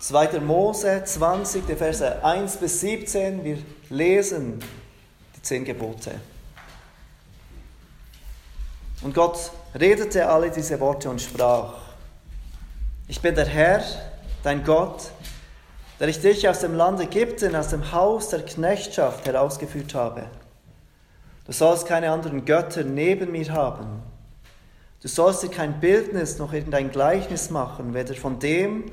2. Mose 20, die Verse 1 bis 17. Wir lesen die zehn Gebote. Und Gott redete alle diese Worte und sprach, ich bin der Herr, dein Gott, der ich dich aus dem Land Ägypten, aus dem Haus der Knechtschaft herausgeführt habe. Du sollst keine anderen Götter neben mir haben. Du sollst dir kein Bildnis noch irgendein Gleichnis machen, weder von dem,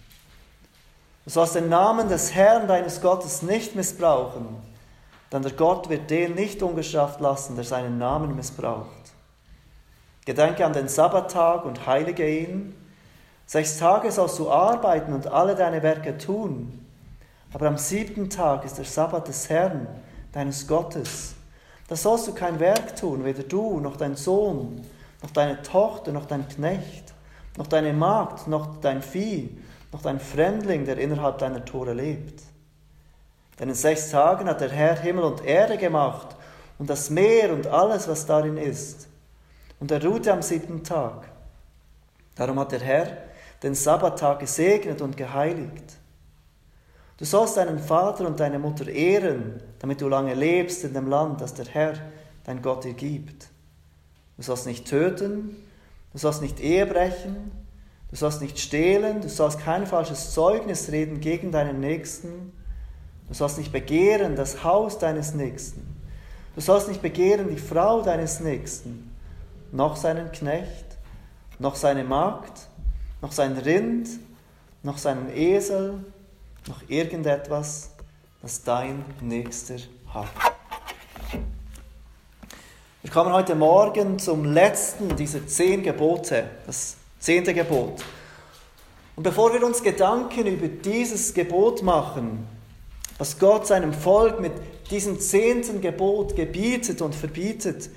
Du sollst den Namen des Herrn deines Gottes nicht missbrauchen, denn der Gott wird den nicht ungestraft lassen, der seinen Namen missbraucht. Gedenke an den Sabbattag und heilige ihn. Sechs Tage sollst du arbeiten und alle deine Werke tun. Aber am siebten Tag ist der Sabbat des Herrn, deines Gottes. Da sollst du kein Werk tun, weder du noch dein Sohn, noch deine Tochter, noch dein Knecht, noch deine Magd, noch dein Vieh, noch dein Fremdling, der innerhalb deiner Tore lebt. Denn in sechs Tagen hat der Herr Himmel und Erde gemacht und das Meer und alles, was darin ist. Und er ruhte am siebten Tag. Darum hat der Herr den Sabbattag gesegnet und geheiligt. Du sollst deinen Vater und deine Mutter ehren, damit du lange lebst in dem Land, das der Herr, dein Gott, dir gibt. Du sollst nicht töten, du sollst nicht Ehe brechen, Du sollst nicht stehlen, du sollst kein falsches Zeugnis reden gegen deinen Nächsten. Du sollst nicht begehren das Haus deines Nächsten. Du sollst nicht begehren die Frau deines Nächsten, noch seinen Knecht, noch seine Magd, noch sein Rind, noch seinen Esel, noch irgendetwas, das dein Nächster hat. Wir kommen heute Morgen zum letzten dieser zehn Gebote, das Zehnte Gebot. Und bevor wir uns Gedanken über dieses Gebot machen, was Gott seinem Volk mit diesem zehnten Gebot gebietet und verbietet,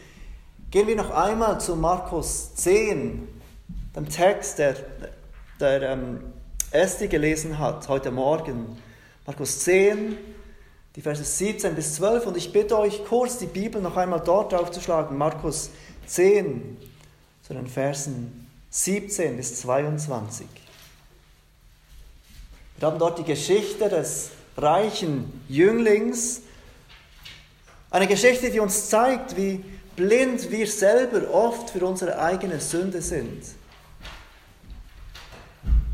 gehen wir noch einmal zu Markus 10, dem Text, der, der ähm, Esti gelesen hat heute Morgen. Markus 10, die Verse 17 bis 12. Und ich bitte euch kurz, die Bibel noch einmal dort aufzuschlagen. Markus 10, zu den Versen 17 bis 22. Wir haben dort die Geschichte des reichen Jünglings. Eine Geschichte, die uns zeigt, wie blind wir selber oft für unsere eigene Sünde sind.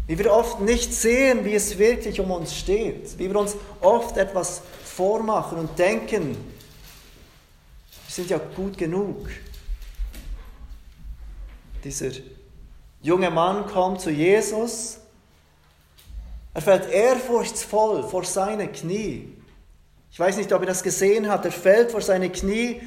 Wie wir oft nicht sehen, wie es wirklich um uns steht. Wie wir uns oft etwas vormachen und denken, wir sind ja gut genug. Dieser junge Mann kommt zu Jesus. Er fällt ehrfurchtsvoll vor seine Knie. Ich weiß nicht, ob er das gesehen hat. Er fällt vor seine Knie,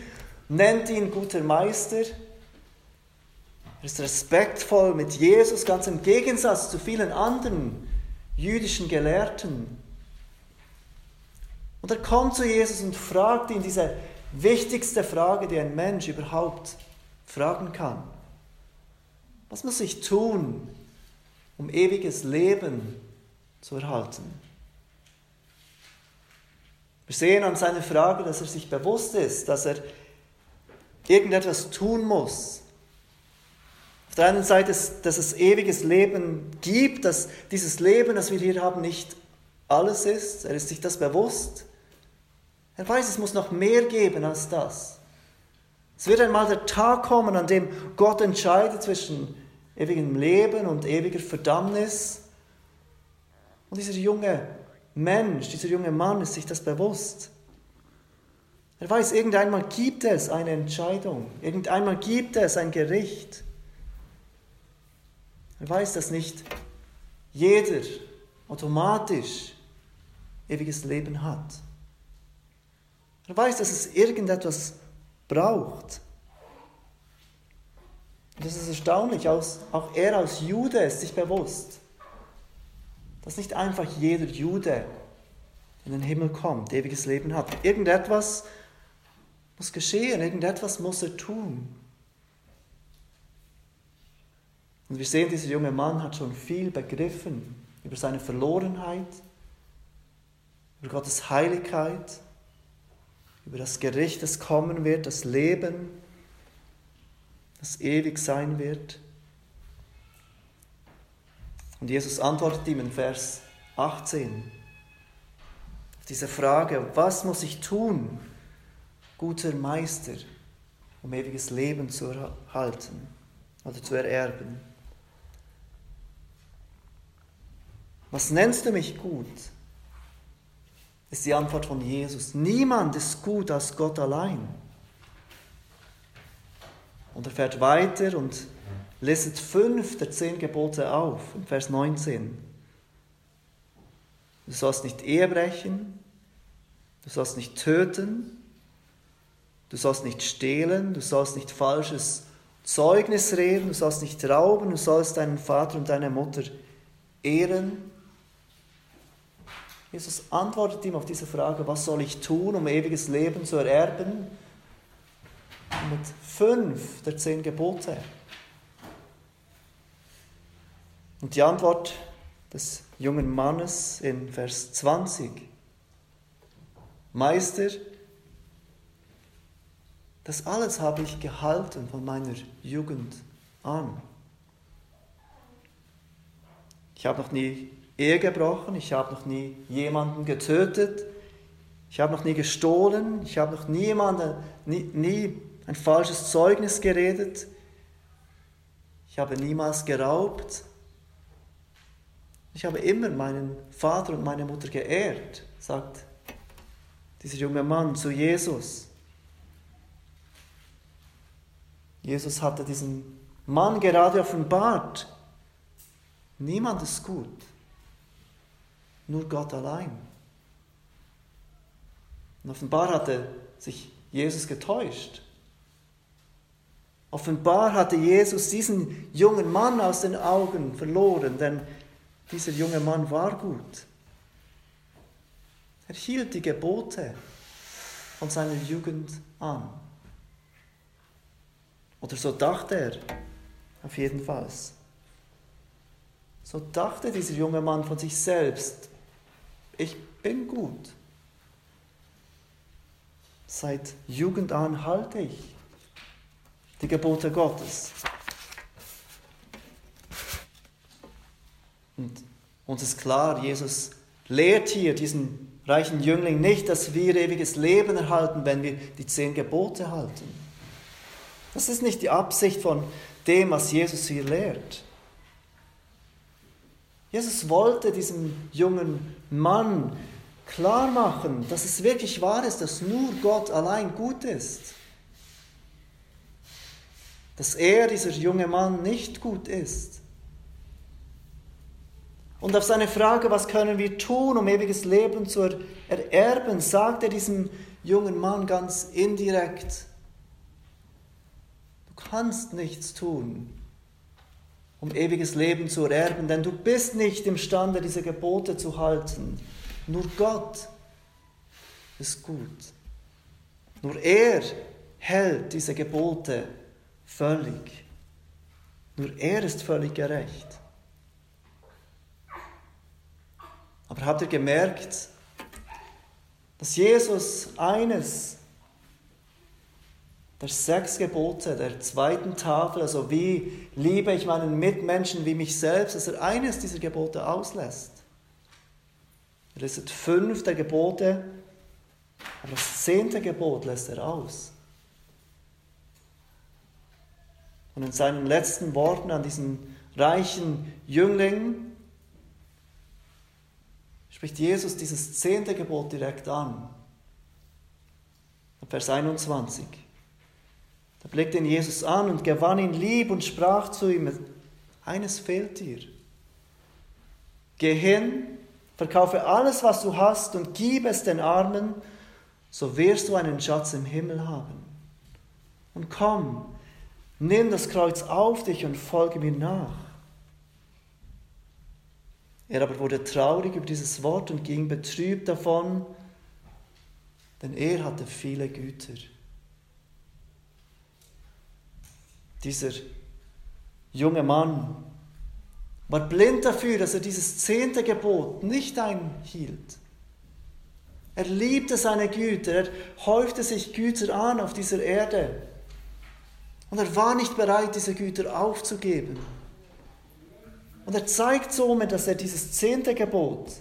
nennt ihn guter Meister. Er ist respektvoll mit Jesus, ganz im Gegensatz zu vielen anderen jüdischen Gelehrten. Und er kommt zu Jesus und fragt ihn diese wichtigste Frage, die ein Mensch überhaupt fragen kann. Was muss ich tun, um ewiges Leben zu erhalten? Wir sehen an seiner Frage, dass er sich bewusst ist, dass er irgendetwas tun muss. Auf der einen Seite, dass es ewiges Leben gibt, dass dieses Leben, das wir hier haben, nicht alles ist. Er ist sich das bewusst. Er weiß, es muss noch mehr geben als das. Es wird einmal der Tag kommen, an dem Gott entscheidet zwischen ewigem Leben und ewiger Verdammnis. Und dieser junge Mensch, dieser junge Mann ist sich das bewusst. Er weiß, irgendeinmal gibt es eine Entscheidung, irgendeinmal gibt es ein Gericht. Er weiß, dass nicht jeder automatisch ewiges Leben hat. Er weiß, dass es irgendetwas braucht. Und das ist erstaunlich, auch er als Jude ist sich bewusst. dass nicht einfach jeder Jude in den Himmel kommt, ewiges Leben hat. Irgendetwas muss geschehen, irgendetwas muss er tun. Und wir sehen, dieser junge Mann hat schon viel begriffen über seine Verlorenheit, über Gottes Heiligkeit, über das Gericht, das kommen wird, das Leben, das ewig sein wird. Und Jesus antwortet ihm in Vers 18 auf diese Frage, was muss ich tun, guter Meister, um ewiges Leben zu erhalten oder zu ererben? Was nennst du mich gut? Ist die Antwort von Jesus. Niemand ist gut als Gott allein. Und er fährt weiter und listet fünf der zehn Gebote auf, im Vers 19. Du sollst nicht Ehe brechen, du sollst nicht töten, du sollst nicht stehlen, du sollst nicht falsches Zeugnis reden, du sollst nicht rauben, du sollst deinen Vater und deine Mutter ehren. Jesus antwortet ihm auf diese Frage, was soll ich tun, um ewiges Leben zu ererben? Mit fünf der zehn Gebote. Und die Antwort des jungen Mannes in Vers 20. Meister, das alles habe ich gehalten von meiner Jugend an. Ich habe noch nie Ehe gebrochen, ich habe noch nie jemanden getötet, ich habe noch nie gestohlen, ich habe noch niemanden, nie, nie ein falsches Zeugnis geredet, ich habe niemals geraubt, ich habe immer meinen Vater und meine Mutter geehrt, sagt dieser junge Mann zu Jesus. Jesus hatte diesen Mann gerade offenbart. Niemand ist gut, nur Gott allein. Und offenbar hatte sich Jesus getäuscht. Offenbar hatte Jesus diesen jungen Mann aus den Augen verloren, denn dieser junge Mann war gut. Er hielt die Gebote von seiner Jugend an. Oder so dachte er auf jeden Fall. So dachte dieser junge Mann von sich selbst, ich bin gut. Seit Jugend an halte ich die Gebote Gottes. Und uns ist klar, Jesus lehrt hier diesen reichen Jüngling nicht, dass wir ewiges Leben erhalten, wenn wir die zehn Gebote halten. Das ist nicht die Absicht von dem, was Jesus hier lehrt. Jesus wollte diesem jungen Mann klar machen, dass es wirklich wahr ist, dass nur Gott allein gut ist. Dass er, dieser junge Mann, nicht gut ist. Und auf seine Frage, was können wir tun, um ewiges Leben zu ererben, sagt er diesem jungen Mann ganz indirekt, du kannst nichts tun, um ewiges Leben zu ererben, denn du bist nicht imstande, diese Gebote zu halten. Nur Gott ist gut. Nur er hält diese Gebote völlig. Nur er ist völlig gerecht. Aber habt ihr gemerkt, dass Jesus eines der sechs Gebote der zweiten Tafel, also wie liebe ich meinen Mitmenschen wie mich selbst, dass er eines dieser Gebote auslässt. Er lässt fünf der Gebote, aber das zehnte Gebot lässt er aus. Und in seinen letzten Worten an diesen reichen Jüngling spricht Jesus dieses zehnte Gebot direkt an. Vers 21. Da blickte ihn Jesus an und gewann ihn lieb und sprach zu ihm, eines fehlt dir. Geh hin, verkaufe alles, was du hast und gib es den Armen, so wirst du einen Schatz im Himmel haben. Und komm, nimm das Kreuz auf dich und folge mir nach. Er aber wurde traurig über dieses Wort und ging betrübt davon, denn er hatte viele Güter. Dieser junge Mann war blind dafür, dass er dieses zehnte Gebot nicht einhielt. Er liebte seine Güter, er häufte sich Güter an auf dieser Erde. Und er war nicht bereit, diese Güter aufzugeben. Und er zeigt somit, dass er dieses zehnte Gebot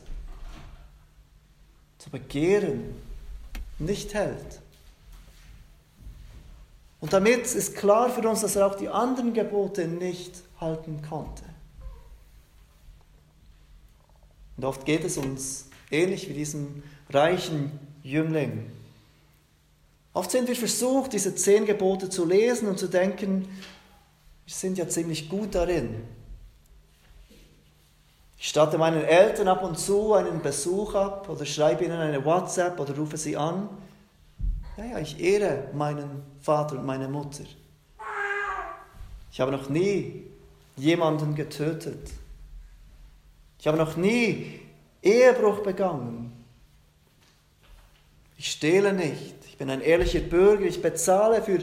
zu begehren nicht hält. Und damit ist klar für uns, dass er auch die anderen Gebote nicht halten konnte. Und oft geht es uns ähnlich wie diesem reichen Jüngling. Oft sind wir versucht, diese zehn Gebote zu lesen und zu denken, wir sind ja ziemlich gut darin. Ich statte meinen Eltern ab und zu einen Besuch ab oder schreibe ihnen eine WhatsApp oder rufe sie an. Ja, ja, ich ehre meinen Vater und meine Mutter. Ich habe noch nie jemanden getötet. Ich habe noch nie Ehebruch begangen. Ich stehle nicht. Bin ein ehrlicher Bürger. Ich bezahle für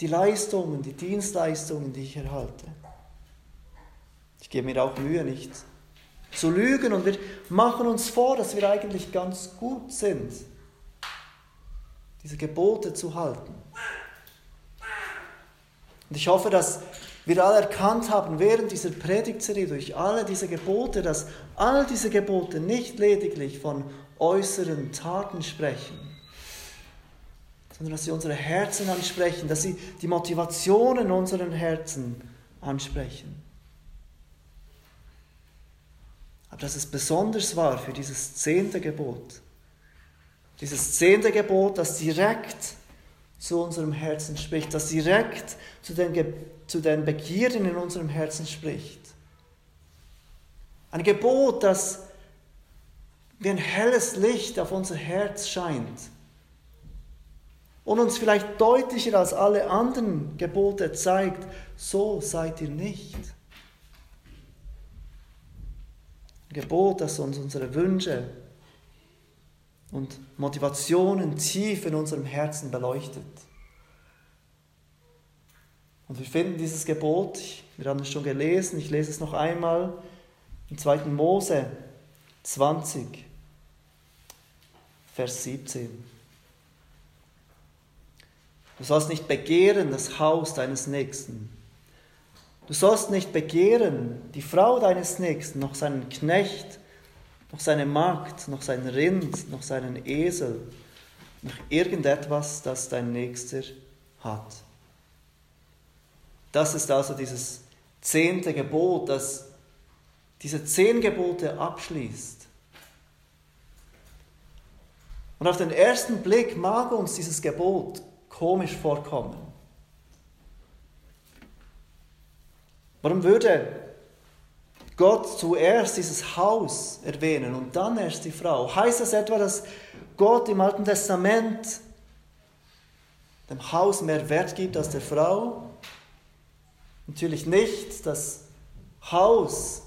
die Leistungen, die Dienstleistungen, die ich erhalte. Ich gebe mir auch Mühe, nicht zu lügen und wir machen uns vor, dass wir eigentlich ganz gut sind, diese Gebote zu halten. Und ich hoffe, dass wir alle erkannt haben während dieser Predigtserie durch alle diese Gebote, dass all diese Gebote nicht lediglich von äußeren Taten sprechen, sondern dass sie unsere Herzen ansprechen, dass sie die Motivationen in unseren Herzen ansprechen. Aber dass es besonders war für dieses zehnte Gebot. Dieses zehnte Gebot, das direkt zu unserem Herzen spricht, das direkt zu den, Ge zu den Begierden in unserem Herzen spricht. Ein Gebot, das wie ein helles Licht auf unser Herz scheint und uns vielleicht deutlicher als alle anderen Gebote zeigt, so seid ihr nicht. Gebot, das uns unsere Wünsche und Motivationen tief in unserem Herzen beleuchtet. Und wir finden dieses Gebot, wir haben es schon gelesen, ich lese es noch einmal, im 2. Mose 20, Vers 17. Du sollst nicht begehren das Haus deines Nächsten Du sollst nicht begehren die Frau deines Nächsten, noch seinen Knecht, noch seine Magd, noch sein Rind, noch seinen Esel, noch irgendetwas, das dein Nächster hat. Das ist also dieses zehnte Gebot, das diese zehn Gebote abschließt. Und auf den ersten Blick mag uns dieses Gebot komisch vorkommen. Warum würde Gott zuerst dieses Haus erwähnen und dann erst die Frau? Heißt das etwa, dass Gott im Alten Testament dem Haus mehr Wert gibt als der Frau? Natürlich nicht. Das Haus,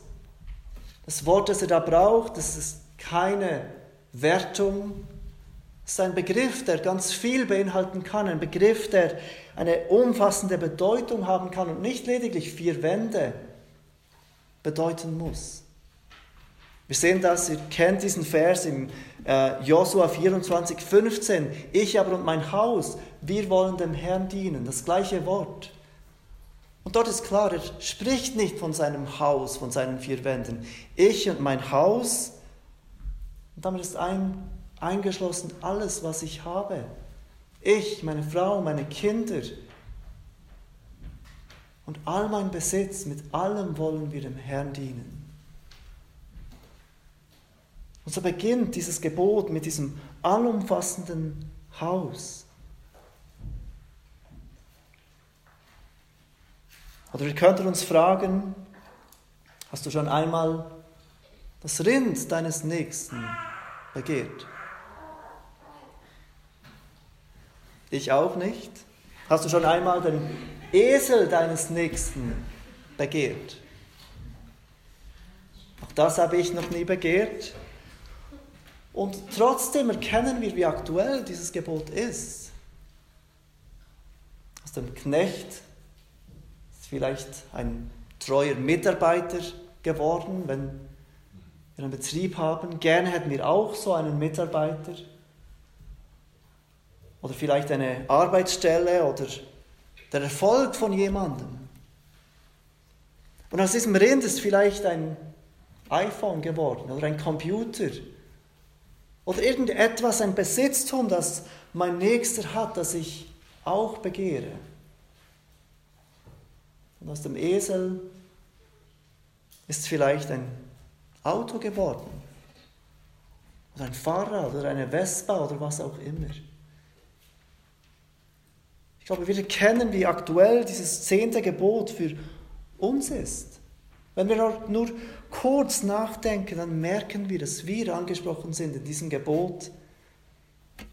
das Wort, das er da braucht, das ist keine Wertung. Es ist ein Begriff, der ganz viel beinhalten kann, ein Begriff, der eine umfassende Bedeutung haben kann und nicht lediglich vier Wände bedeuten muss. Wir sehen das, ihr kennt diesen Vers im äh, Josua 24, 15. Ich aber und mein Haus, wir wollen dem Herrn dienen. Das gleiche Wort. Und dort ist klar, er spricht nicht von seinem Haus, von seinen vier Wänden. Ich und mein Haus, und damit ist ein, eingeschlossen alles, was ich habe. Ich, meine Frau, meine Kinder und all mein Besitz, mit allem wollen wir dem Herrn dienen. Und so beginnt dieses Gebot mit diesem allumfassenden Haus. Oder wir könnten uns fragen, hast du schon einmal das Rind deines Nächsten begehrt? Ich auch nicht. Hast du schon einmal den Esel deines Nächsten begehrt? Auch das habe ich noch nie begehrt. Und trotzdem erkennen wir, wie aktuell dieses Gebot ist. Aus dem Knecht ist vielleicht ein treuer Mitarbeiter geworden, wenn wir einen Betrieb haben. Gerne hätten wir auch so einen Mitarbeiter. Oder vielleicht eine Arbeitsstelle oder der Erfolg von jemandem. Und aus diesem Rind ist vielleicht ein iPhone geworden oder ein Computer oder irgendetwas, ein Besitztum, das mein Nächster hat, das ich auch begehre. Und aus dem Esel ist vielleicht ein Auto geworden oder ein Fahrrad oder eine Vespa oder was auch immer. Ich glaube, wir erkennen, wie aktuell dieses zehnte Gebot für uns ist. Wenn wir nur kurz nachdenken, dann merken wir, dass wir angesprochen sind in diesem Gebot,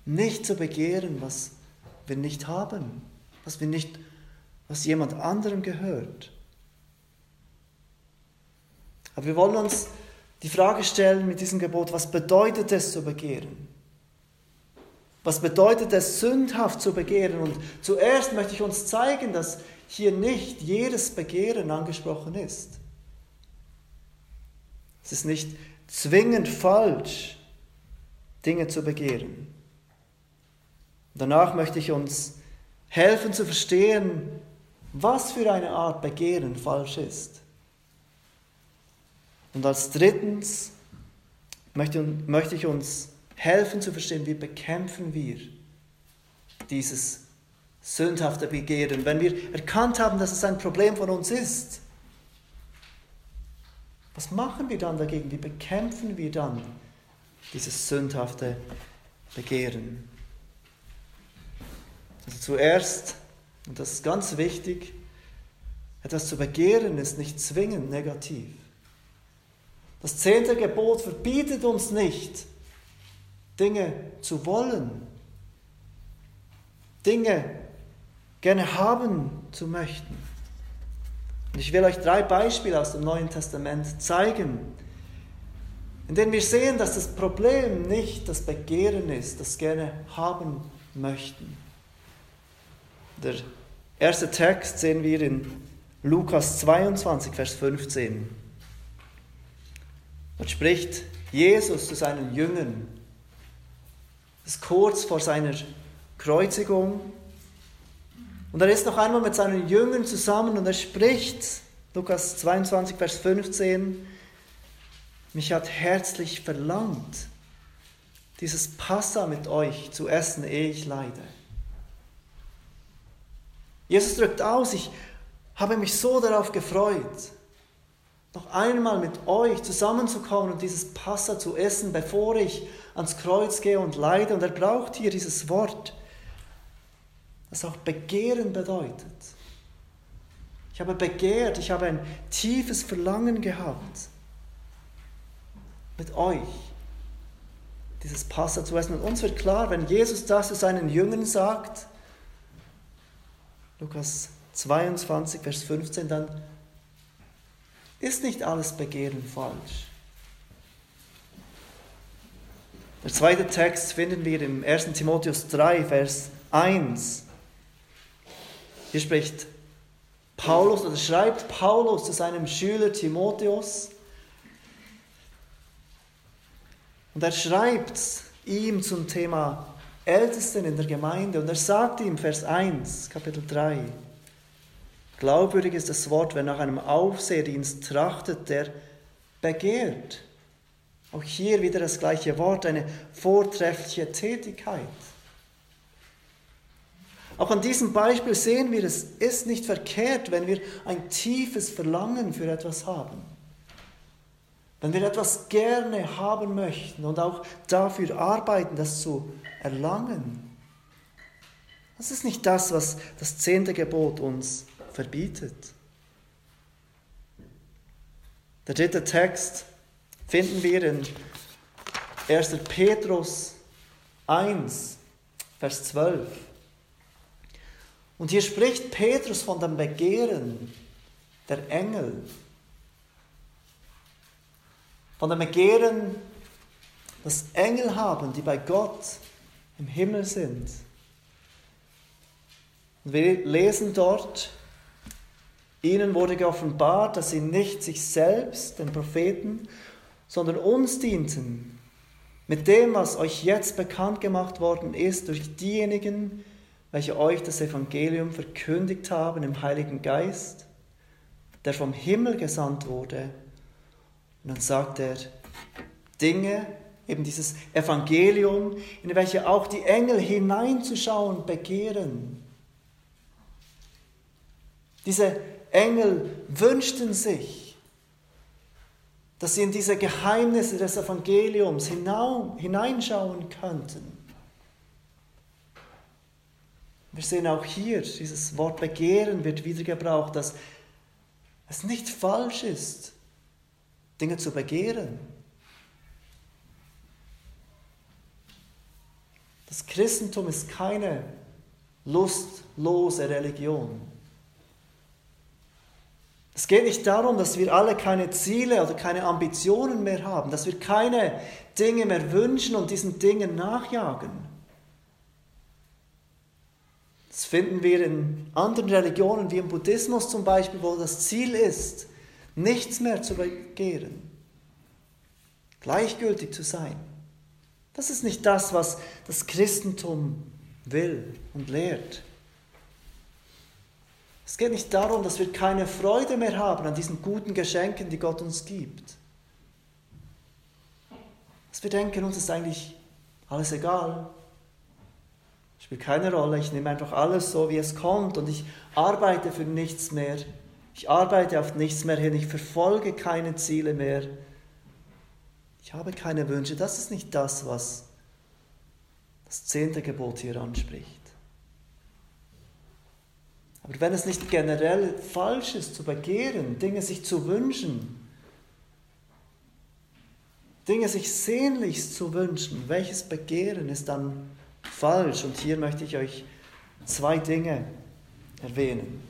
nicht zu begehren, was wir nicht haben, was wir nicht, was jemand anderem gehört. Aber wir wollen uns die Frage stellen mit diesem Gebot, was bedeutet es zu begehren? Was bedeutet es, sündhaft zu begehren? Und zuerst möchte ich uns zeigen, dass hier nicht jedes Begehren angesprochen ist. Es ist nicht zwingend falsch, Dinge zu begehren. Danach möchte ich uns helfen zu verstehen, was für eine Art Begehren falsch ist. Und als drittens möchte, möchte ich uns helfen zu verstehen, wie bekämpfen wir dieses sündhafte Begehren, wenn wir erkannt haben, dass es ein Problem von uns ist, was machen wir dann dagegen? Wie bekämpfen wir dann dieses sündhafte Begehren? Also zuerst, und das ist ganz wichtig, etwas zu begehren ist nicht zwingend negativ. Das zehnte Gebot verbietet uns nicht, Dinge zu wollen, Dinge gerne haben zu möchten. Und ich will euch drei Beispiele aus dem Neuen Testament zeigen, in denen wir sehen, dass das Problem nicht das Begehren ist, das gerne haben möchten. Der erste Text sehen wir in Lukas 22, Vers 15. Dort spricht Jesus zu seinen Jüngern. Das ist kurz vor seiner Kreuzigung. Und er ist noch einmal mit seinen Jüngern zusammen und er spricht, Lukas 22, Vers 15, mich hat herzlich verlangt, dieses Passa mit euch zu essen, ehe ich leide. Jesus drückt aus, ich habe mich so darauf gefreut, noch einmal mit euch zusammenzukommen und dieses Passa zu essen, bevor ich ans Kreuz gehe und leide. Und er braucht hier dieses Wort, was auch Begehren bedeutet. Ich habe begehrt, ich habe ein tiefes Verlangen gehabt, mit euch dieses Passa zu essen. Und uns wird klar, wenn Jesus das zu seinen Jüngern sagt, Lukas 22, Vers 15, dann ist nicht alles Begehren falsch. Der zweite Text finden wir im 1. Timotheus 3, Vers 1. Hier spricht Paulus oder schreibt Paulus zu seinem Schüler Timotheus. Und er schreibt ihm zum Thema Ältesten in der Gemeinde und er sagt ihm, Vers 1, Kapitel 3, glaubwürdig ist das Wort, wer nach einem Aufseherdienst trachtet, der begehrt. Auch hier wieder das gleiche Wort, eine vortreffliche Tätigkeit. Auch an diesem Beispiel sehen wir, es ist nicht verkehrt, wenn wir ein tiefes Verlangen für etwas haben. Wenn wir etwas gerne haben möchten und auch dafür arbeiten, das zu erlangen. Das ist nicht das, was das zehnte Gebot uns verbietet. Der dritte Text finden wir in 1. Petrus 1, Vers 12. Und hier spricht Petrus von dem Begehren der Engel. von dem Begehren, das Engel haben, die bei Gott im Himmel sind. Und wir lesen dort, ihnen wurde geoffenbart, dass sie nicht sich selbst, den Propheten, sondern uns dienten, mit dem, was euch jetzt bekannt gemacht worden ist durch diejenigen, welche euch das Evangelium verkündigt haben im Heiligen Geist, der vom Himmel gesandt wurde. Und dann sagt er, Dinge, eben dieses Evangelium, in welche auch die Engel hineinzuschauen begehren. Diese Engel wünschten sich, dass sie in diese Geheimnisse des Evangeliums hineinschauen könnten. Wir sehen auch hier, dieses Wort Begehren wird wieder gebraucht, dass es nicht falsch ist, Dinge zu begehren. Das Christentum ist keine lustlose Religion. Es geht nicht darum, dass wir alle keine Ziele oder keine Ambitionen mehr haben, dass wir keine Dinge mehr wünschen und diesen Dingen nachjagen. Das finden wir in anderen Religionen, wie im Buddhismus zum Beispiel, wo das Ziel ist, nichts mehr zu begehren, gleichgültig zu sein. Das ist nicht das, was das Christentum will und lehrt. Es geht nicht darum, dass wir keine Freude mehr haben an diesen guten Geschenken, die Gott uns gibt. Dass wir denken, uns ist eigentlich alles egal. Spielt keine Rolle, ich nehme einfach alles so, wie es kommt und ich arbeite für nichts mehr. Ich arbeite auf nichts mehr hin, ich verfolge keine Ziele mehr. Ich habe keine Wünsche. Das ist nicht das, was das zehnte Gebot hier anspricht. Aber wenn es nicht generell falsch ist, zu begehren, Dinge sich zu wünschen, Dinge sich sehnlichst zu wünschen, welches Begehren ist dann falsch. Und hier möchte ich euch zwei Dinge erwähnen.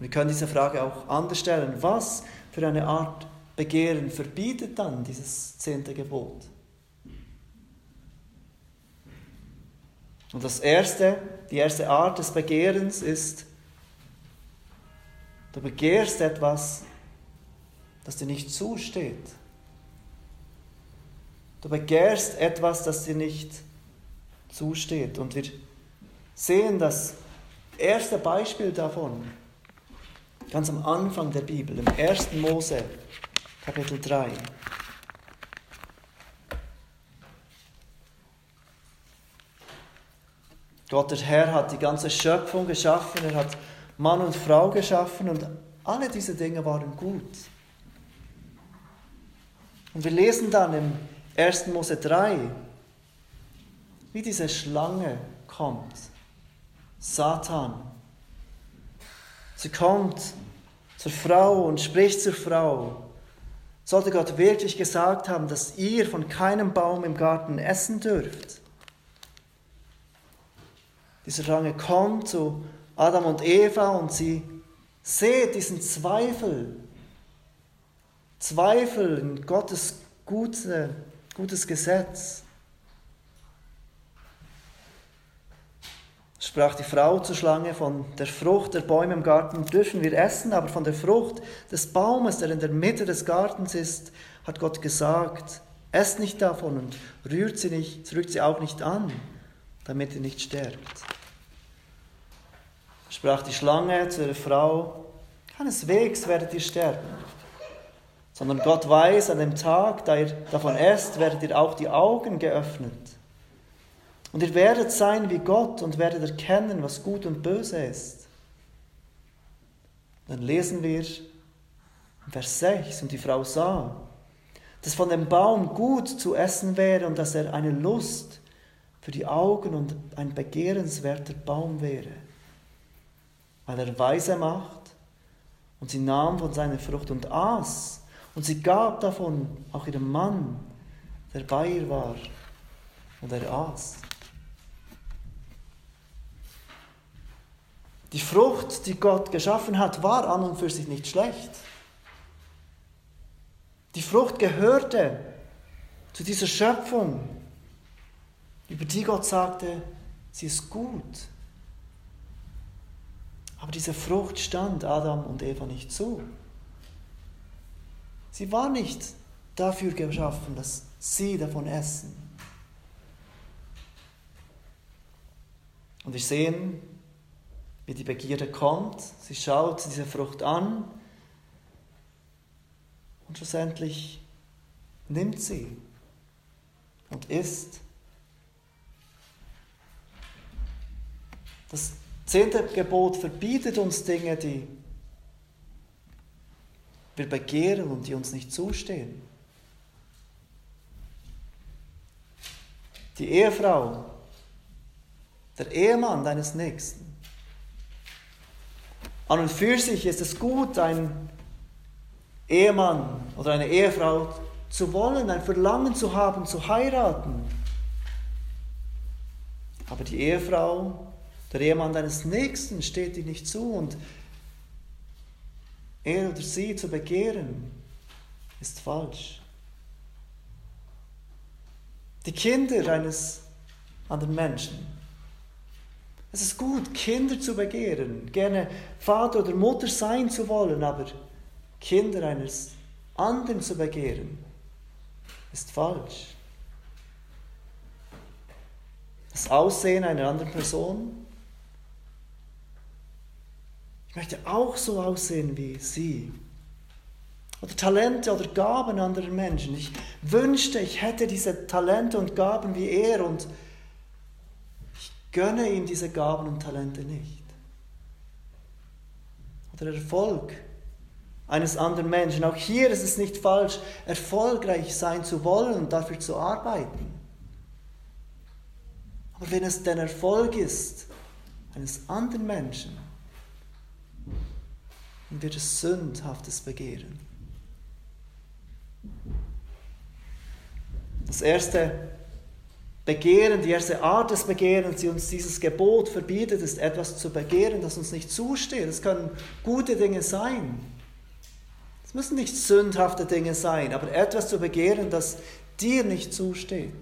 Wir können diese Frage auch anders stellen. Was für eine Art Begehren verbietet dann dieses zehnte Gebot? Und das erste, die erste Art des Begehrens ist, du begehrst etwas, das dir nicht zusteht. Du begehrst etwas, das dir nicht zusteht. Und wir sehen das erste Beispiel davon ganz am Anfang der Bibel, im 1. Mose, Kapitel 3. Gott, der Herr, hat die ganze Schöpfung geschaffen, er hat Mann und Frau geschaffen und alle diese Dinge waren gut. Und wir lesen dann im 1. Mose 3, wie diese Schlange kommt. Satan. Sie kommt zur Frau und spricht zur Frau. Sollte Gott wirklich gesagt haben, dass ihr von keinem Baum im Garten essen dürft? Diese Schlange kommt zu Adam und Eva und sie seht diesen Zweifel. Zweifel in Gottes gute, gutes Gesetz. sprach die Frau zur Schlange, von der Frucht der Bäume im Garten dürfen wir essen, aber von der Frucht des Baumes, der in der Mitte des Gartens ist, hat Gott gesagt, esst nicht davon und rührt sie nicht, rührt sie auch nicht an, damit ihr nicht sterbt. Sprach die Schlange zu der Frau, keineswegs werdet ihr sterben, sondern Gott weiß, an dem Tag, da ihr davon esst, werdet ihr auch die Augen geöffnet. Und ihr werdet sein wie Gott und werdet erkennen, was gut und böse ist. Dann lesen wir Vers 6, und die Frau sah, dass von dem Baum gut zu essen wäre und dass er eine Lust für die Augen und ein begehrenswerter Baum wäre, weil er weise macht. Und sie nahm von seiner Frucht und aß, und sie gab davon auch ihrem Mann, der bei ihr war, und er aß. Die Frucht, die Gott geschaffen hat, war an und für sich nicht schlecht. Die Frucht gehörte zu dieser Schöpfung, über die Gott sagte, sie ist gut. Aber diese Frucht stand Adam und Eva nicht zu. Sie war nicht dafür geschaffen, dass sie davon essen. Und wir sehen, wie die Begierde kommt. Sie schaut diese Frucht an und schlussendlich nimmt sie und isst. Das zehnte Gebot verbietet uns Dinge, die wir begehren und die uns nicht zustehen. Die Ehefrau, der Ehemann deines Nächsten. An und für sich ist es gut, einen Ehemann oder eine Ehefrau zu wollen, ein Verlangen zu haben, zu heiraten. Aber die Ehefrau, der Ehemann deines Nächsten steht dir nicht zu und er oder sie zu begehren, ist falsch. Die Kinder eines anderen Menschen. Es ist gut, Kinder zu begehren, gerne Vater oder Mutter sein zu wollen, aber Kinder eines anderen zu begehren, ist falsch. Das Aussehen einer anderen Person ich möchte auch so aussehen wie sie. Oder Talente oder Gaben anderer Menschen. Ich wünschte, ich hätte diese Talente und Gaben wie er und ich gönne ihm diese Gaben und Talente nicht. Oder Erfolg eines anderen Menschen. Auch hier ist es nicht falsch, erfolgreich sein zu wollen und dafür zu arbeiten. Aber wenn es der Erfolg ist eines anderen Menschen, und wird es sündhaftes Begehren. Das erste Begehren, die erste Art des Begehrens, die uns dieses Gebot verbietet, ist etwas zu begehren, das uns nicht zusteht. Es können gute Dinge sein. Es müssen nicht sündhafte Dinge sein, aber etwas zu begehren, das dir nicht zusteht.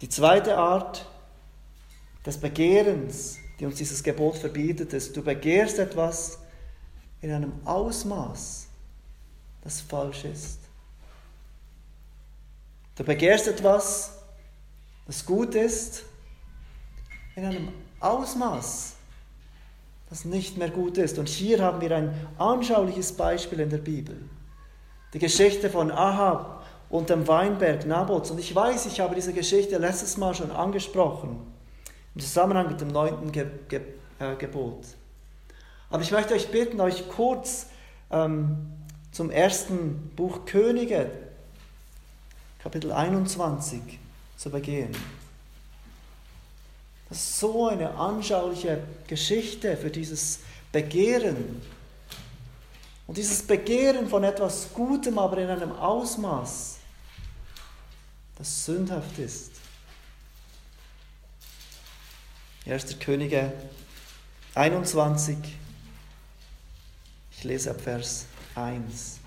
Die zweite Art des Begehrens die uns dieses Gebot verbietet, ist, du begehrst etwas in einem Ausmaß, das falsch ist. Du begehrst etwas, das gut ist, in einem Ausmaß, das nicht mehr gut ist. Und hier haben wir ein anschauliches Beispiel in der Bibel. Die Geschichte von Ahab und dem Weinberg Nabots. Und ich weiß, ich habe diese Geschichte letztes Mal schon angesprochen im Zusammenhang mit dem neunten Ge Ge äh, Gebot. Aber ich möchte euch bitten, euch kurz ähm, zum ersten Buch Könige, Kapitel 21, zu begehen. Das ist so eine anschauliche Geschichte für dieses Begehren. Und dieses Begehren von etwas Gutem, aber in einem Ausmaß, das sündhaft ist. 1. Könige 21. Ich lese ab Vers 1.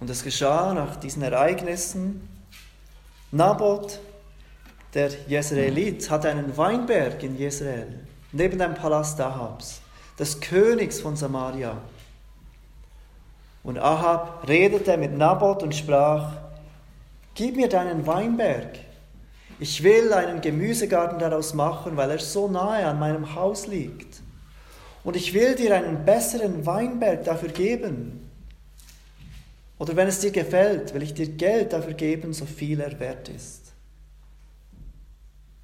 Und es geschah nach diesen Ereignissen, Naboth, der Jezreelit, hatte einen Weinberg in Jezreel, neben dem Palast Ahabs, des Königs von Samaria. Und Ahab redete mit Naboth und sprach, Gib mir deinen Weinberg. Ich will einen Gemüsegarten daraus machen, weil er so nahe an meinem Haus liegt. Und ich will dir einen besseren Weinberg dafür geben. Oder wenn es dir gefällt, will ich dir Geld dafür geben, so viel er wert ist.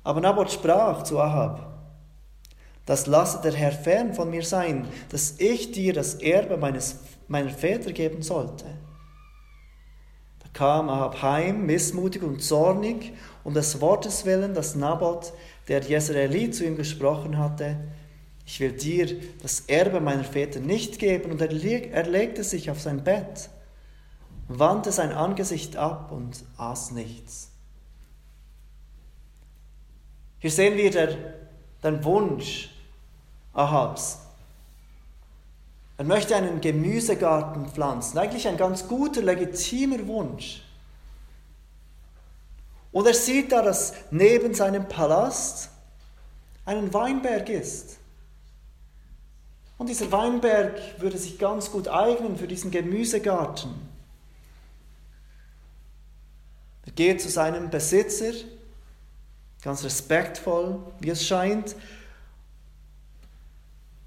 Aber Naboth sprach zu Ahab, das lasse der Herr fern von mir sein, dass ich dir das Erbe meines meiner Väter geben sollte. Da kam Ahab heim, missmutig und zornig, um des Wortes willen, das Naboth, der Jezreeli, zu ihm gesprochen hatte, ich will dir das Erbe meiner Väter nicht geben. Und er, er legte sich auf sein Bett, wandte sein Angesicht ab und aß nichts. Hier sehen wir den Wunsch Ahabs. Er möchte einen Gemüsegarten pflanzen. Eigentlich ein ganz guter, legitimer Wunsch. Und er sieht da, dass neben seinem Palast ein Weinberg ist. Und dieser Weinberg würde sich ganz gut eignen für diesen Gemüsegarten. Er geht zu seinem Besitzer, ganz respektvoll, wie es scheint.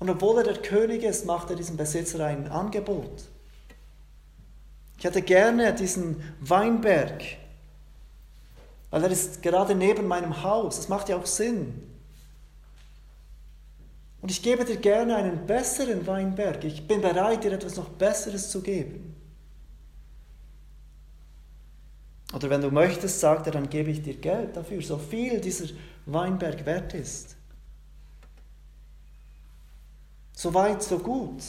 Und obwohl er der König ist, macht er diesem Besitzer ein Angebot. Ich hätte gerne diesen Weinberg weil er ist gerade neben meinem Haus. Das macht ja auch Sinn. Und ich gebe dir gerne einen besseren Weinberg. Ich bin bereit, dir etwas noch Besseres zu geben. Oder wenn du möchtest, sagt er, dann gebe ich dir Geld dafür, so viel dieser Weinberg wert ist. So weit, so gut.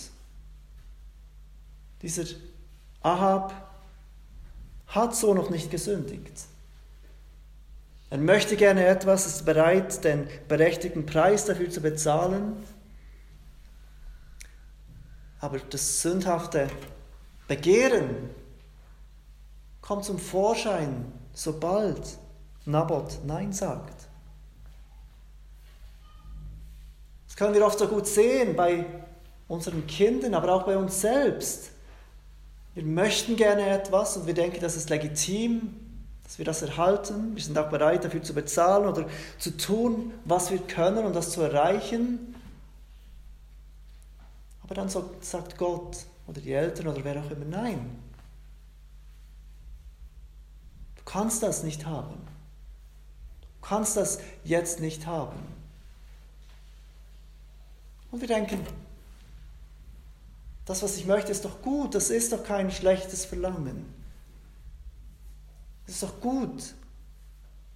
Dieser Ahab hat so noch nicht gesündigt. Er möchte gerne etwas, ist bereit, den berechtigten Preis dafür zu bezahlen. Aber das sündhafte Begehren kommt zum Vorschein, sobald Nabot Nein sagt. Das können wir oft so gut sehen bei unseren Kindern, aber auch bei uns selbst. Wir möchten gerne etwas und wir denken, das ist legitim, dass wir das erhalten. Wir sind auch bereit, dafür zu bezahlen oder zu tun, was wir können, um das zu erreichen. Aber dann sagt Gott oder die Eltern oder wer auch immer, nein. Du kannst das nicht haben. Du kannst das jetzt nicht haben. Und wir denken, das, was ich möchte, ist doch gut, das ist doch kein schlechtes Verlangen. Es ist doch gut,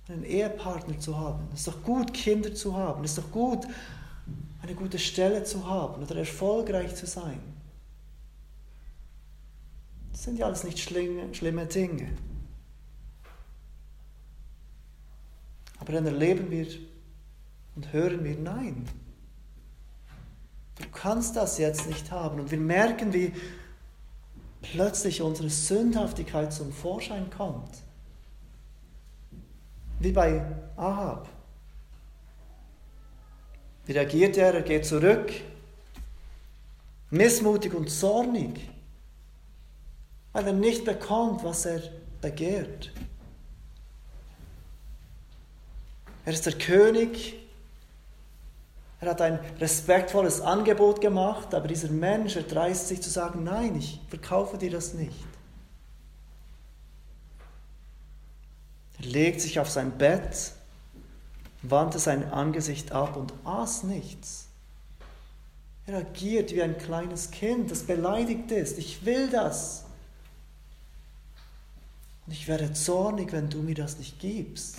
einen Ehepartner zu haben. Es ist doch gut, Kinder zu haben. Es ist doch gut, eine gute Stelle zu haben oder erfolgreich zu sein. Das sind ja alles nicht schlimme, Dinge. Aber dann erleben wir und hören wir, nein, du kannst das jetzt nicht haben. Und wir merken, wie plötzlich unsere Sündhaftigkeit zum Vorschein kommt. Wie bei Ahab. Wie reagiert er? Er geht zurück, missmutig und zornig, weil er nicht bekommt, was er begehrt. Er ist der König. Er hat ein respektvolles Angebot gemacht, aber dieser Mensch erdreist sich zu sagen, nein, ich verkaufe dir das nicht. Er legt sich auf sein Bett, wandte sein Angesicht ab und aß nichts. Er agiert wie ein kleines Kind, das beleidigt ist. Ich will das. Und ich werde zornig, wenn du mir das nicht gibst.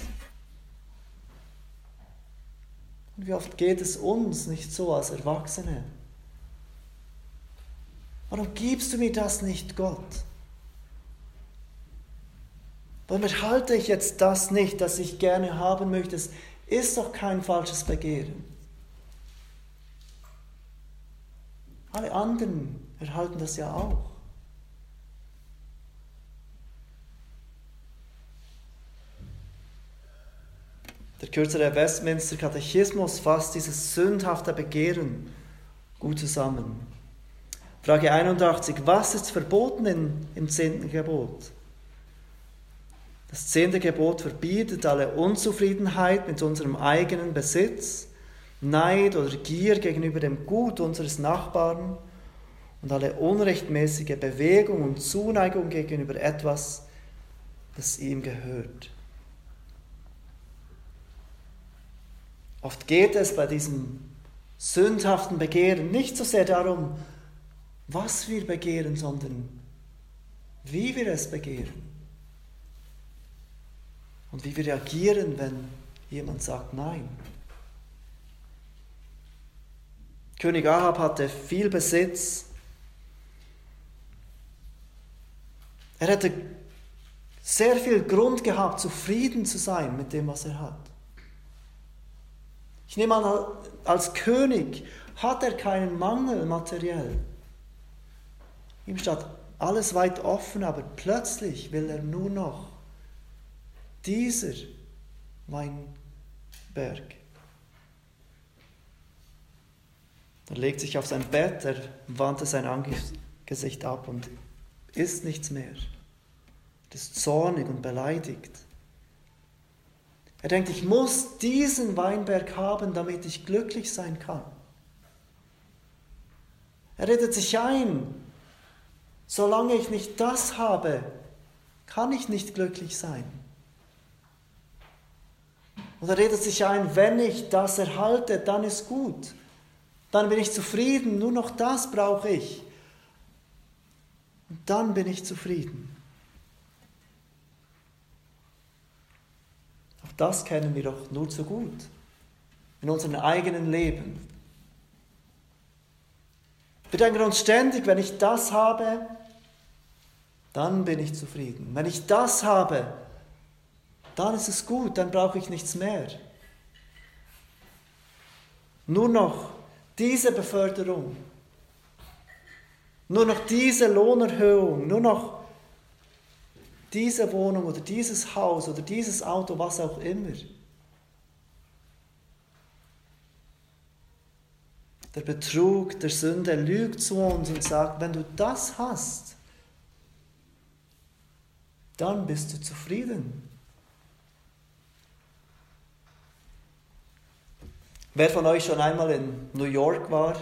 Und wie oft geht es uns nicht so als Erwachsene? Warum gibst du mir das nicht, Gott? Warum erhalte ich jetzt das nicht, das ich gerne haben möchte? Es ist doch kein falsches Begehren. Alle anderen erhalten das ja auch. Der kürzere Westminster Katechismus fasst dieses sündhafte Begehren gut zusammen. Frage 81. Was ist verboten in, im zehnten Gebot? Das zehnte Gebot verbietet alle Unzufriedenheit mit unserem eigenen Besitz, Neid oder Gier gegenüber dem Gut unseres Nachbarn und alle unrechtmäßige Bewegung und Zuneigung gegenüber etwas, das ihm gehört. Oft geht es bei diesem sündhaften Begehren nicht so sehr darum, was wir begehren, sondern wie wir es begehren. Und wie wir reagieren, wenn jemand sagt Nein. König Ahab hatte viel Besitz. Er hätte sehr viel Grund gehabt, zufrieden zu sein mit dem, was er hat. Ich nehme an, als König hat er keinen Mangel materiell. Ihm steht alles weit offen, aber plötzlich will er nur noch dieser Weinberg. Er legt sich auf sein Bett, er wandte sein Angesicht ab und isst nichts mehr. Er ist zornig und beleidigt. Er denkt, ich muss diesen Weinberg haben, damit ich glücklich sein kann. Er redet sich ein, solange ich nicht das habe, kann ich nicht glücklich sein. Und er redet sich ein, wenn ich das erhalte, dann ist gut. Dann bin ich zufrieden, nur noch das brauche ich. Und dann bin ich zufrieden. Das kennen wir doch nur zu gut in unserem eigenen Leben. Wir denken uns ständig, wenn ich das habe, dann bin ich zufrieden. Wenn ich das habe, dann ist es gut, dann brauche ich nichts mehr. Nur noch diese Beförderung, nur noch diese Lohnerhöhung, nur noch diese Wohnung oder dieses Haus oder dieses Auto, was auch immer. Der Betrug, der Sünde lügt zu uns und sagt, wenn du das hast, dann bist du zufrieden. Wer von euch schon einmal in New York war,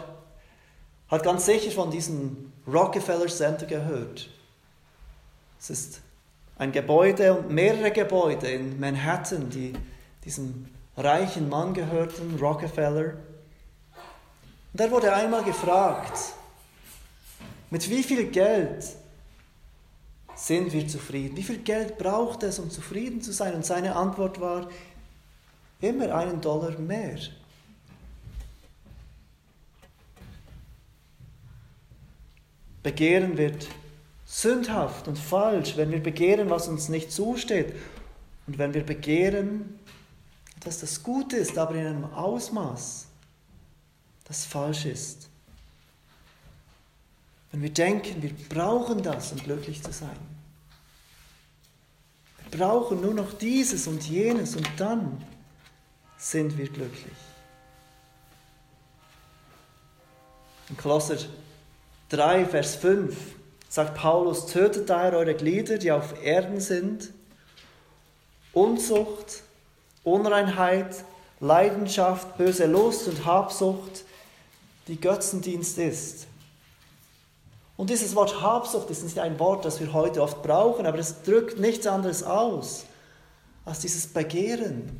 hat ganz sicher von diesem Rockefeller Center gehört. Es ist ein Gebäude und mehrere Gebäude in Manhattan, die diesem reichen Mann gehörten, Rockefeller. Und er wurde einmal gefragt, mit wie viel Geld sind wir zufrieden? Wie viel Geld braucht es, um zufrieden zu sein? Und seine Antwort war, immer einen Dollar mehr. Begehren wird sündhaft und falsch, wenn wir begehren, was uns nicht zusteht. Und wenn wir begehren, dass das gut ist, aber in einem Ausmaß, das falsch ist. Wenn wir denken, wir brauchen das, um glücklich zu sein. Wir brauchen nur noch dieses und jenes und dann sind wir glücklich. In Kolosser 3, Vers 5 sagt Paulus, tötet daher eure Glieder, die auf Erden sind, Unzucht, Unreinheit, Leidenschaft, böse Lust und Habsucht, die Götzendienst ist. Und dieses Wort Habsucht ist nicht ein Wort, das wir heute oft brauchen, aber es drückt nichts anderes aus als dieses Begehren,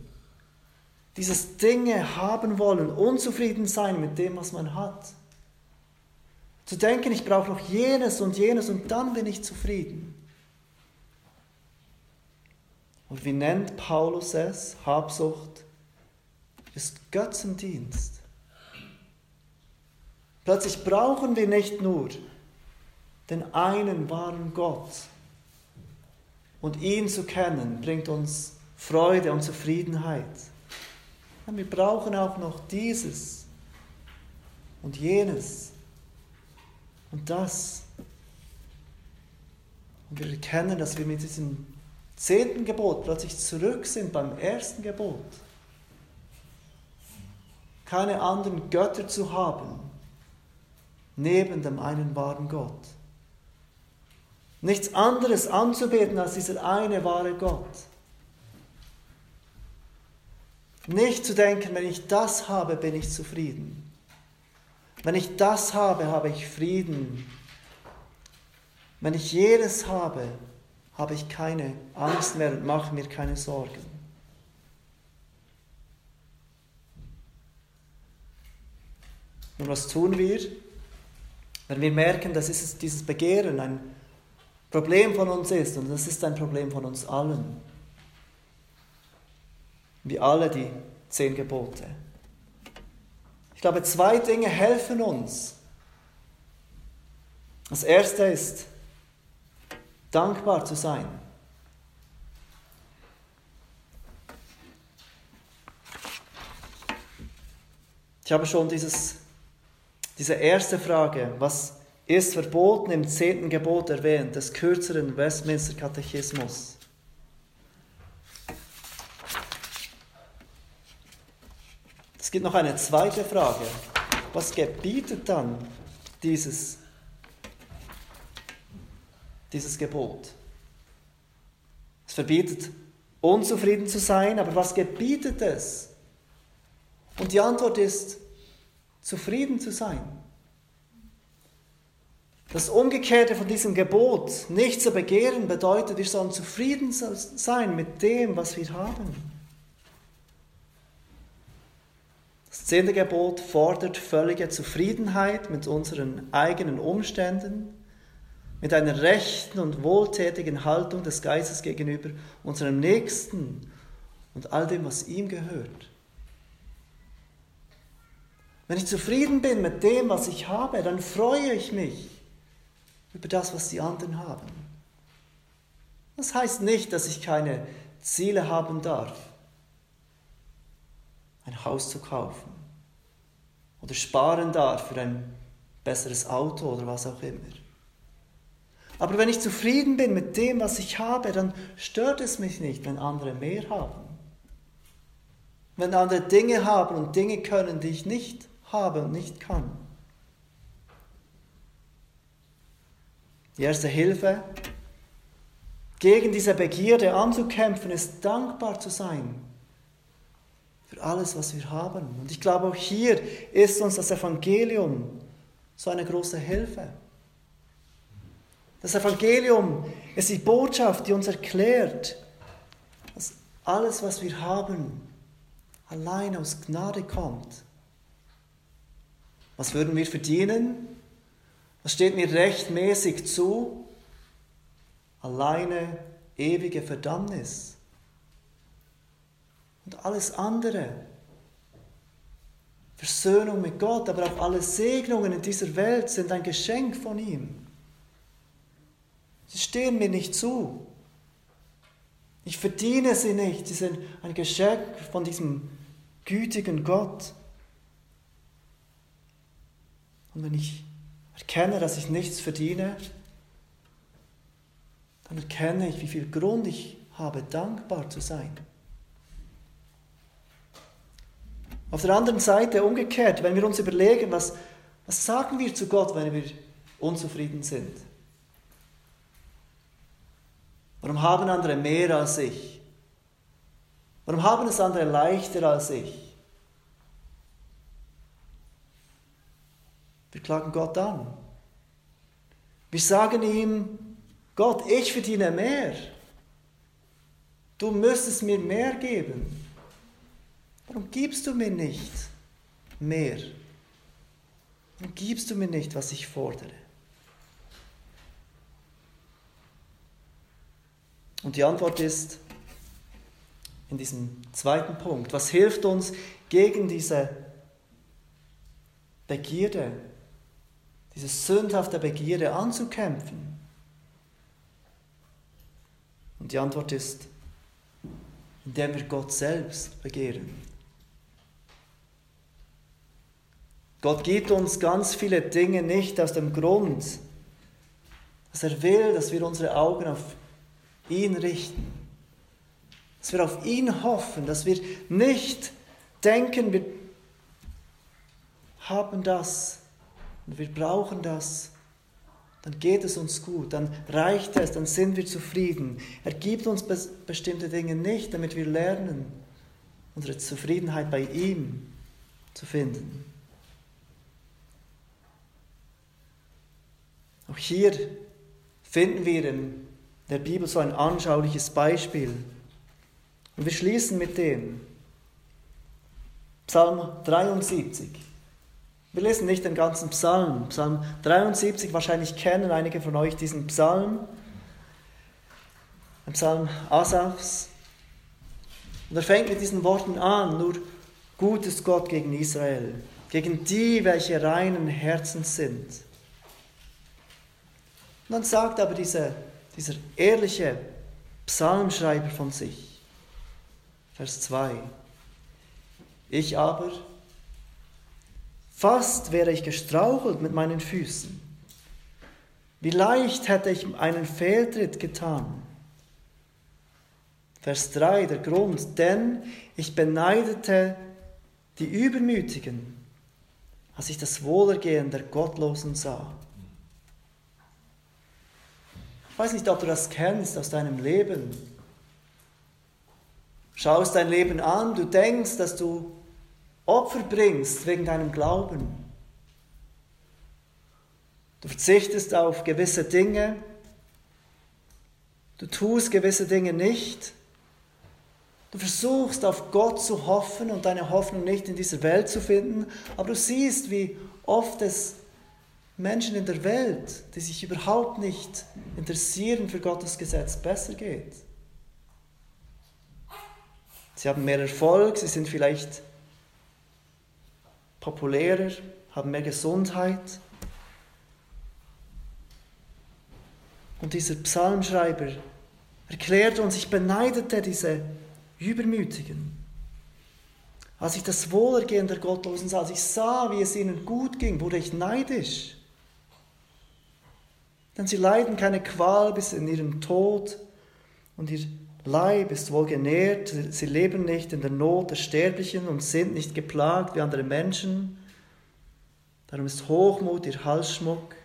dieses Dinge haben wollen, unzufrieden sein mit dem, was man hat. Zu denken, ich brauche noch jenes und jenes und dann bin ich zufrieden. Und wie nennt Paulus es? Habsucht ist Götzendienst. Plötzlich brauchen wir nicht nur den einen wahren Gott. Und ihn zu kennen, bringt uns Freude und Zufriedenheit. wir brauchen auch noch dieses und jenes und das. Und wir erkennen, dass wir mit diesem zehnten Gebot plötzlich zurück sind beim ersten Gebot. Keine anderen Götter zu haben, neben dem einen wahren Gott. Nichts anderes anzubeten als dieser eine wahre Gott. Nicht zu denken, wenn ich das habe, bin ich zufrieden. Wenn ich das habe, habe ich Frieden. Wenn ich jedes habe, habe ich keine Angst mehr und mache mir keine Sorgen. Und was tun wir? Wenn wir merken, dass dieses Begehren ein Problem von uns ist und das ist ein Problem von uns allen. Wie alle die zehn Gebote. Ich glaube, zwei Dinge helfen uns. Das erste ist, dankbar zu sein. Ich habe schon dieses, diese erste Frage, was ist verboten im zehnten Gebot erwähnt, des kürzeren Westminster Katechismus. Es gibt noch eine zweite Frage. Was gebietet dann dieses, dieses Gebot? Es verbietet, unzufrieden zu sein, aber was gebietet es? Und die Antwort ist, zufrieden zu sein. Das Umgekehrte von diesem Gebot, nicht zu begehren, bedeutet, wir sollen zufrieden sein mit dem, was wir haben. Das zehnte Gebot fordert völlige Zufriedenheit mit unseren eigenen Umständen, mit einer rechten und wohltätigen Haltung des Geistes gegenüber unserem Nächsten und all dem, was ihm gehört. Wenn ich zufrieden bin mit dem, was ich habe, dann freue ich mich über das, was die anderen haben. Das heißt nicht, dass ich keine Ziele haben darf ein Haus zu kaufen oder sparen darf für ein besseres Auto oder was auch immer. Aber wenn ich zufrieden bin mit dem, was ich habe, dann stört es mich nicht, wenn andere mehr haben. Wenn andere Dinge haben und Dinge können, die ich nicht habe und nicht kann. Die erste Hilfe, gegen diese Begierde anzukämpfen, ist dankbar zu sein für alles, was wir haben. Und ich glaube, auch hier ist uns das Evangelium so eine große Hilfe. Das Evangelium ist die Botschaft, die uns erklärt, dass alles, was wir haben, allein aus Gnade kommt. Was würden wir verdienen? Was steht mir rechtmäßig zu? Alleine ewige Verdammnis und alles andere. Versöhnung mit Gott, aber auch alle Segnungen in dieser Welt sind ein Geschenk von ihm. Sie stehen mir nicht zu. Ich verdiene sie nicht. Sie sind ein Geschenk von diesem gütigen Gott. Und wenn ich erkenne, dass ich nichts verdiene, dann erkenne ich, wie viel Grund ich habe, dankbar zu sein. Auf der anderen Seite umgekehrt, wenn wir uns überlegen, was, was sagen wir zu Gott, wenn wir unzufrieden sind? Warum haben andere mehr als ich? Warum haben es andere leichter als ich? Wir klagen Gott an. Wir sagen ihm, Gott, ich verdiene mehr. Du müsstest mir mehr geben. Warum gibst du mir nicht mehr? Warum gibst du mir nicht, was ich fordere? Und die Antwort ist in diesem zweiten Punkt. Was hilft uns gegen diese Begierde, diese sündhafte Begierde anzukämpfen? Und die Antwort ist, indem wir Gott selbst begehren. Gott gibt uns ganz viele Dinge nicht aus dem Grund, dass er will, dass wir unsere Augen auf ihn richten, dass wir auf ihn hoffen, dass wir nicht denken, wir haben das und wir brauchen das, dann geht es uns gut, dann reicht es, dann sind wir zufrieden. Er gibt uns bestimmte Dinge nicht, damit wir lernen, unsere Zufriedenheit bei ihm zu finden. Auch hier finden wir in der Bibel so ein anschauliches Beispiel. Und wir schließen mit dem. Psalm 73. Wir lesen nicht den ganzen Psalm. Psalm 73, wahrscheinlich kennen einige von euch diesen Psalm. Ein Psalm Asafs. Und er fängt mit diesen Worten an, nur gut ist Gott gegen Israel, gegen die, welche reinen Herzens sind. Und dann sagt aber dieser, dieser ehrliche Psalmschreiber von sich, Vers 2, ich aber, Fast wäre ich gestrauchelt mit meinen Füßen. Wie leicht hätte ich einen Fehltritt getan. Vers 3, der Grund, denn ich beneidete die Übermütigen, als ich das Wohlergehen der Gottlosen sah. Ich weiß nicht, ob du das kennst aus deinem Leben. Schaust dein Leben an, du denkst, dass du Opfer bringst wegen deinem Glauben. Du verzichtest auf gewisse Dinge, du tust gewisse Dinge nicht, du versuchst auf Gott zu hoffen und deine Hoffnung nicht in dieser Welt zu finden, aber du siehst, wie oft es Menschen in der Welt, die sich überhaupt nicht interessieren für Gottes Gesetz, besser geht. Sie haben mehr Erfolg, sie sind vielleicht populärer, haben mehr Gesundheit. Und dieser Psalmschreiber erklärt uns, ich beneidete diese Übermütigen. Als ich das Wohlergehen der Gottlosen sah, als ich sah, wie es ihnen gut ging, wurde ich neidisch. Denn sie leiden keine Qual bis in ihren Tod und ihr Leib ist wohl genährt, sie leben nicht in der Not der Sterblichen und sind nicht geplagt wie andere Menschen. Darum ist Hochmut ihr Halsschmuck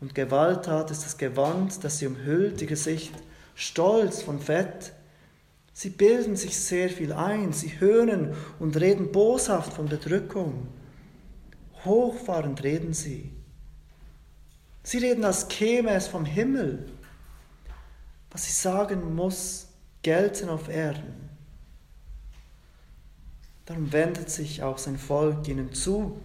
und Gewalttat ist das Gewand, das sie umhüllt, ihr Gesicht stolz von Fett. Sie bilden sich sehr viel ein, sie höhnen und reden boshaft von Bedrückung. Hochfahrend reden sie. Sie reden, als käme es vom Himmel. Was sie sagen, muss gelten auf Erden. Darum wendet sich auch sein Volk ihnen zu.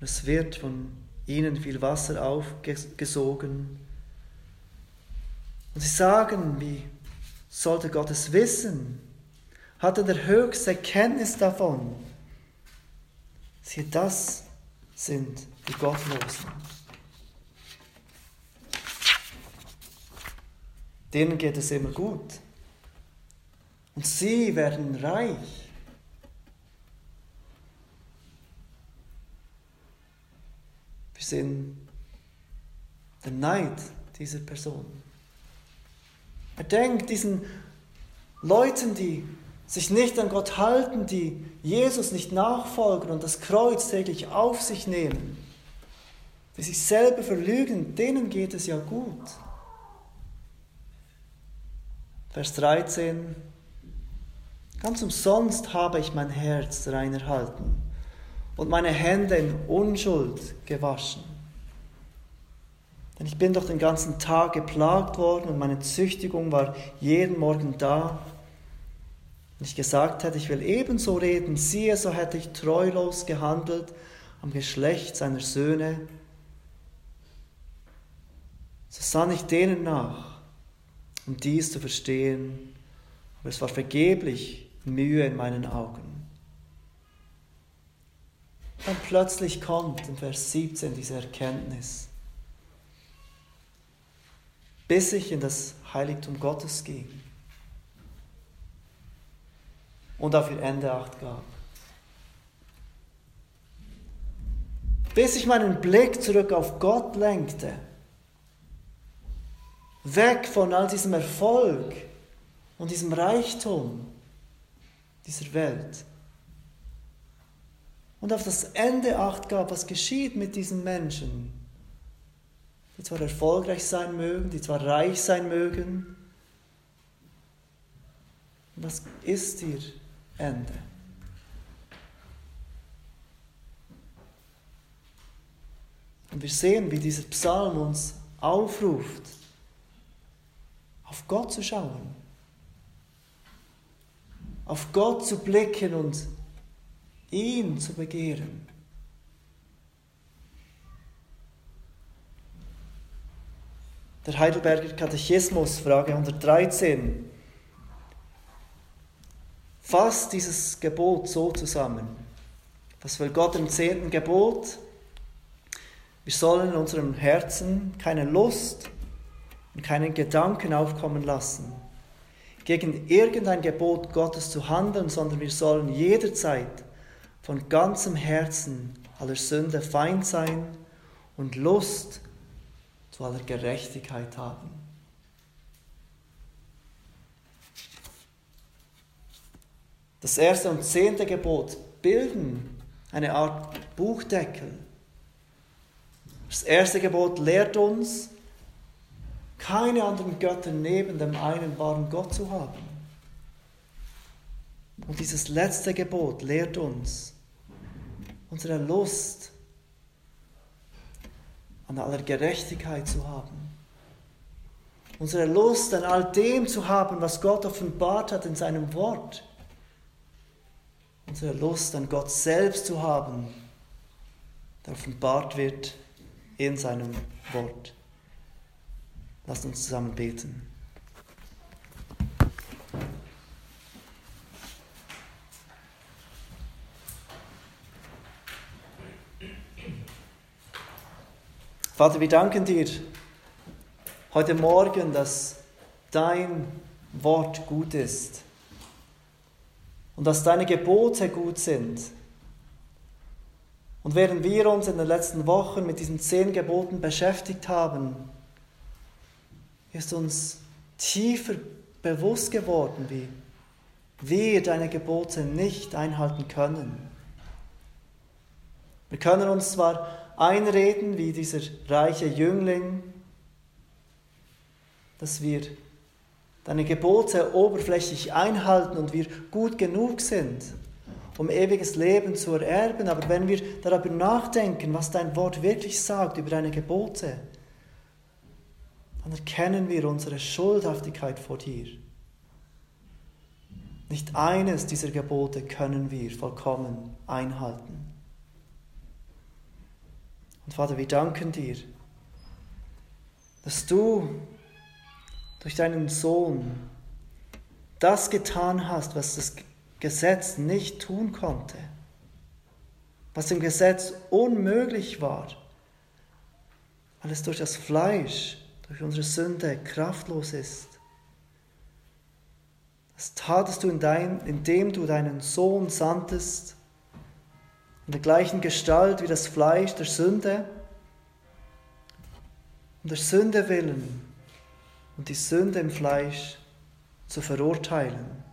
Es wird von ihnen viel Wasser aufgesogen. Und sie sagen, wie sollte Gott es wissen? Hatte der höchste Kenntnis davon? Siehe, das sind die Gottlosen. Denen geht es immer gut. Und sie werden reich. Wir sehen den Neid dieser Person. Er denkt diesen Leuten, die sich nicht an Gott halten, die Jesus nicht nachfolgen und das Kreuz täglich auf sich nehmen, die sich selber verlügen, denen geht es ja gut. Vers 13. Ganz umsonst habe ich mein Herz rein erhalten und meine Hände in Unschuld gewaschen. Denn ich bin doch den ganzen Tag geplagt worden und meine Züchtigung war jeden Morgen da. Wenn ich gesagt hätte, ich will ebenso reden, siehe, so hätte ich treulos gehandelt am Geschlecht seiner Söhne so sann ich denen nach, um dies zu verstehen, aber es war vergeblich Mühe in meinen Augen. Dann plötzlich kommt in Vers 17 diese Erkenntnis. Bis ich in das Heiligtum Gottes ging und auf ihr Ende Acht gab. Bis ich meinen Blick zurück auf Gott lenkte Weg von all diesem Erfolg und diesem Reichtum dieser Welt. Und auf das Ende Acht gab, was geschieht mit diesen Menschen, die zwar erfolgreich sein mögen, die zwar reich sein mögen. Was ist ihr Ende? Und wir sehen, wie dieser Psalm uns aufruft, auf Gott zu schauen, auf Gott zu blicken und ihn zu begehren. Der Heidelberger Katechismus, Frage 113, fasst dieses Gebot so zusammen. Was will Gott im zehnten Gebot? Wir sollen in unserem Herzen keine Lust und keinen Gedanken aufkommen lassen, gegen irgendein Gebot Gottes zu handeln, sondern wir sollen jederzeit von ganzem Herzen aller Sünde feind sein und Lust zu aller Gerechtigkeit haben. Das erste und zehnte Gebot bilden eine Art Buchdeckel. Das erste Gebot lehrt uns, keine anderen Götter neben dem einen wahren Gott zu haben. Und dieses letzte Gebot lehrt uns, unsere Lust an aller Gerechtigkeit zu haben. Unsere Lust an all dem zu haben, was Gott offenbart hat in seinem Wort. Unsere Lust an Gott selbst zu haben, der offenbart wird in seinem Wort. Lasst uns zusammen beten. Vater, wir danken dir heute Morgen, dass dein Wort gut ist und dass deine Gebote gut sind. Und während wir uns in den letzten Wochen mit diesen zehn Geboten beschäftigt haben, ist uns tiefer bewusst geworden, wie wir deine Gebote nicht einhalten können. Wir können uns zwar einreden, wie dieser reiche Jüngling, dass wir deine Gebote oberflächlich einhalten und wir gut genug sind, um ewiges Leben zu ererben. Aber wenn wir darüber nachdenken, was dein Wort wirklich sagt über deine Gebote, dann erkennen wir unsere Schuldhaftigkeit vor dir. Nicht eines dieser Gebote können wir vollkommen einhalten. Und Vater, wir danken dir, dass du durch deinen Sohn das getan hast, was das Gesetz nicht tun konnte, was dem Gesetz unmöglich war, weil es durch das Fleisch, durch unsere Sünde kraftlos ist. Das tatest du, in dein, indem du deinen Sohn sandtest, in der gleichen Gestalt wie das Fleisch der Sünde, um der Sünde willen und die Sünde im Fleisch zu verurteilen.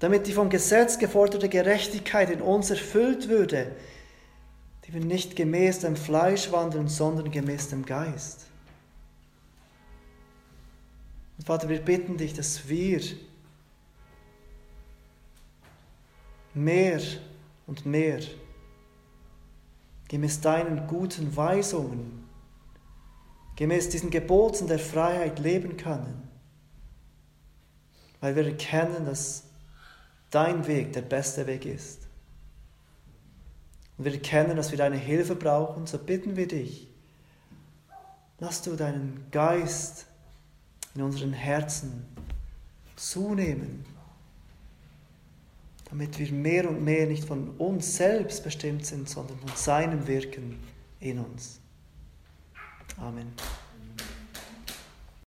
Damit die vom Gesetz geforderte Gerechtigkeit in uns erfüllt würde, die wir nicht gemäß dem Fleisch wandeln, sondern gemäß dem Geist. Und Vater, wir bitten dich, dass wir mehr und mehr gemäß deinen guten Weisungen, gemäß diesen Geboten der Freiheit leben können, weil wir erkennen, dass dein Weg der beste Weg ist. Und wir erkennen, dass wir deine Hilfe brauchen, so bitten wir dich, lass du deinen Geist in unseren Herzen zunehmen damit wir mehr und mehr nicht von uns selbst bestimmt sind, sondern von seinem Wirken in uns. Amen.